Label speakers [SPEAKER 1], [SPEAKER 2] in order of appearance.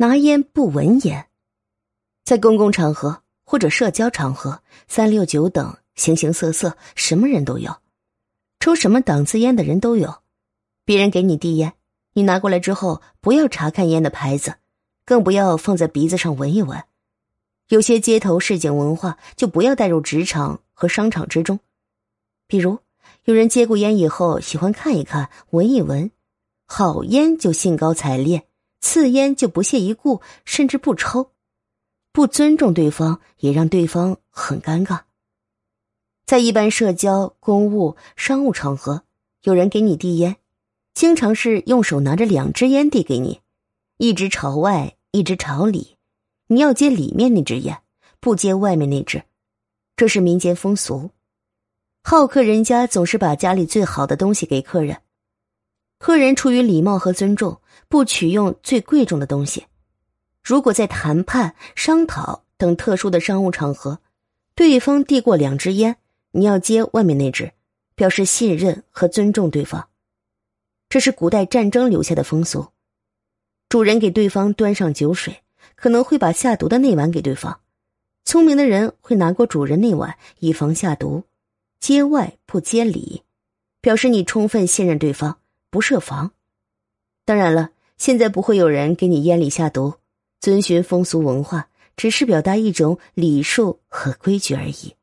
[SPEAKER 1] 拿烟不闻烟，在公共场合或者社交场合，三六九等，形形色色，什么人都有，抽什么档次烟的人都有。别人给你递烟，你拿过来之后，不要查看烟的牌子，更不要放在鼻子上闻一闻。有些街头市井文化就不要带入职场和商场之中。比如，有人接过烟以后，喜欢看一看、闻一闻，好烟就兴高采烈。刺烟就不屑一顾，甚至不抽，不尊重对方，也让对方很尴尬。在一般社交、公务、商务场合，有人给你递烟，经常是用手拿着两支烟递给你，一支朝外，一支朝里，你要接里面那支烟，不接外面那支，这是民间风俗。好客人家总是把家里最好的东西给客人。客人出于礼貌和尊重，不取用最贵重的东西。如果在谈判、商讨等特殊的商务场合，对方递过两支烟，你要接外面那支，表示信任和尊重对方。这是古代战争留下的风俗。主人给对方端上酒水，可能会把下毒的那碗给对方。聪明的人会拿过主人那碗，以防下毒。接外不接里，表示你充分信任对方。不设防，当然了，现在不会有人给你烟里下毒。遵循风俗文化，只是表达一种礼数和规矩而已。